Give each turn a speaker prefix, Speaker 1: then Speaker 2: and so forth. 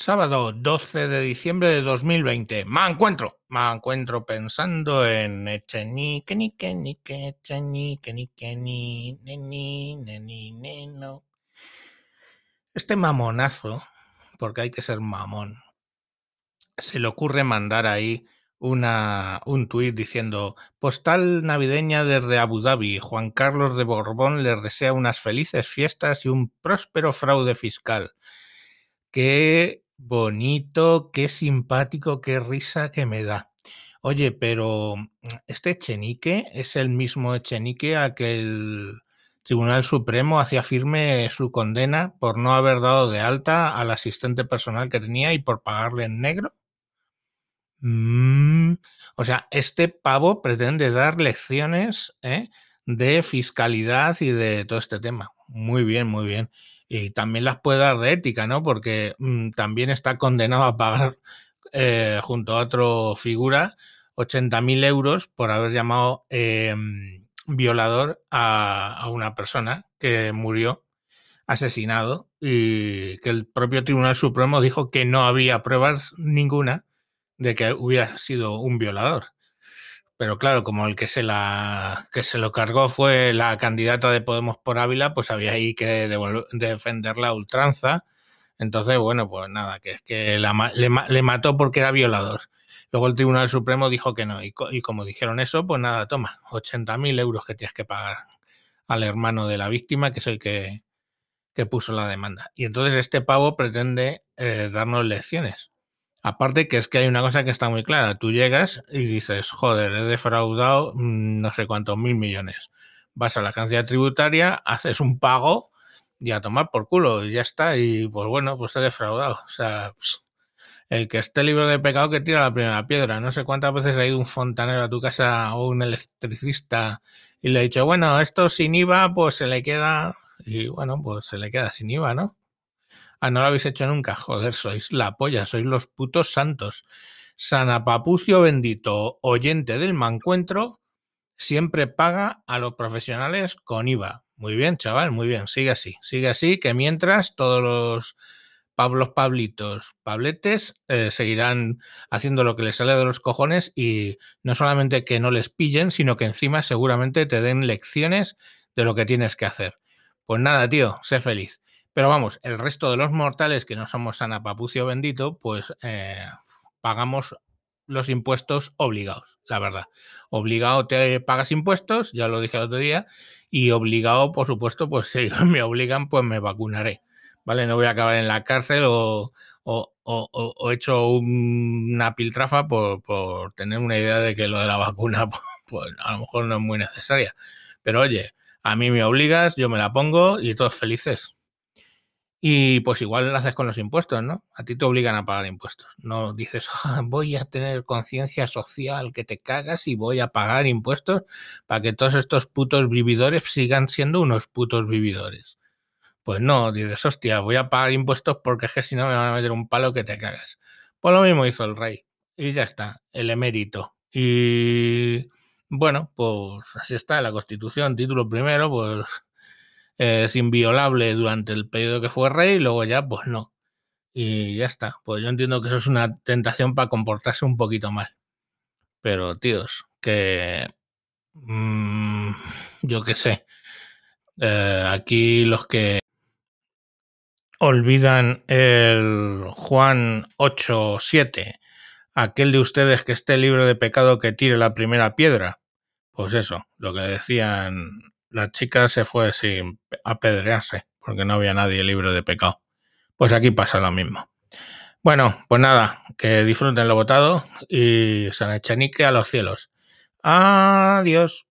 Speaker 1: Sábado 12 de diciembre de 2020. Me encuentro, me encuentro pensando en Echenique, nique, nique, Echenique, nique, ni, neni, neni, neno. Este mamonazo, porque hay que ser mamón, se le ocurre mandar ahí una, un tuit diciendo postal navideña desde Abu Dhabi. Juan Carlos de Borbón les desea unas felices fiestas y un próspero fraude fiscal. Qué bonito, qué simpático, qué risa que me da. Oye, pero mm, este Echenique es el mismo Echenique a que el Tribunal Supremo hacía firme su condena por no haber dado de alta al asistente personal que tenía y por pagarle en negro. Mm, o sea, este pavo pretende dar lecciones ¿eh? de fiscalidad y de todo este tema. Muy bien, muy bien y también las puede dar de ética, ¿no? Porque mm, también está condenado a pagar eh, junto a otro figura 80.000 euros por haber llamado em, violador a, una persona que murió asesinado y que el propio Tribunal Supremo dijo que no había pruebas ninguna de que hubiera sido un violador. Pero claro, como el que se la que se lo cargó fue la candidata de Podemos por Ávila, pues había ahí que defender la ultranza. Entonces, bueno, pues nada, que es que la, le, mató porque era violador. Luego el Tribunal Supremo dijo que no. Y, y como dijeron eso, pues nada, toma, 80.000 euros que tienes que pagar al hermano de la víctima, que es el que, que puso la demanda. Y entonces este pavo pretende eh, darnos lecciones. Aparte que es que hay una cosa que está muy clara. Tú llegas y dices, joder, he defraudado mm, no sé cuántos mil millones. Vas a la agencia tributaria, haces un pago y a tomar por culo y ya está. Y pues bueno, pues he defraudado. O sea, el que esté libre de pecado que tira la primera piedra. No sé cuántas veces ha ido un fontanero a tu casa o un electricista y le ha dicho, bueno, esto sin IVA, pues se le queda. Y bueno, pues se le queda sin IVA, ¿no? Ah, no lo habéis hecho nunca. Joder, sois la polla, sois los putos santos. Sanapapucio bendito, oyente del mancuentro, siempre paga a los profesionales con IVA. Muy bien, chaval, muy bien. Sigue así, sigue así, que mientras todos los Pablos Pablitos, Pabletes, eh, seguirán haciendo lo que les sale de los cojones y no solamente que no les pillen, sino que encima seguramente te den lecciones de lo que tienes que hacer. Pues nada, tío, sé feliz. Pero vamos, el resto de los mortales que no somos sana papucio bendito, pues eh, pagamos los impuestos obligados, la verdad. Obligado te pagas impuestos, ya lo dije el otro día, y obligado, por supuesto, pues si me obligan, pues me vacunaré. ¿Vale? No voy a acabar en la cárcel o, o hecho una piltrafa por, por, tener una idea de que lo de la vacuna, pues a lo mejor no es muy necesaria. Pero oye, a mí me obligas, yo me la pongo y todos felices. Y pues igual lo haces con los impuestos, ¿no? A ti te obligan a pagar impuestos. No dices, ah, voy a tener conciencia social que te cagas y voy a pagar impuestos para que todos estos putos vividores sigan siendo unos putos vividores. Pues no, dices, hostia, voy a pagar impuestos porque es que si no me van a meter un palo que te cagas. Pues lo mismo hizo el rey. Y ya está, el emérito. Y bueno, pues así está la constitución, título primero, pues es inviolable durante el periodo que fue rey y luego ya, pues no. Y ya está. Pues yo entiendo que eso es una tentación para comportarse un poquito mal. Pero, tíos, que... Mmm, yo qué sé. Eh, aquí los que olvidan el Juan 8.7, aquel de ustedes que esté libre de pecado que tire la primera piedra. Pues eso, lo que decían la chica se fue sin apedrearse, porque no había nadie libre de pecado. Pues aquí pasa lo mismo. Bueno, pues nada, que disfruten lo votado y San Echenique a los cielos. Adiós.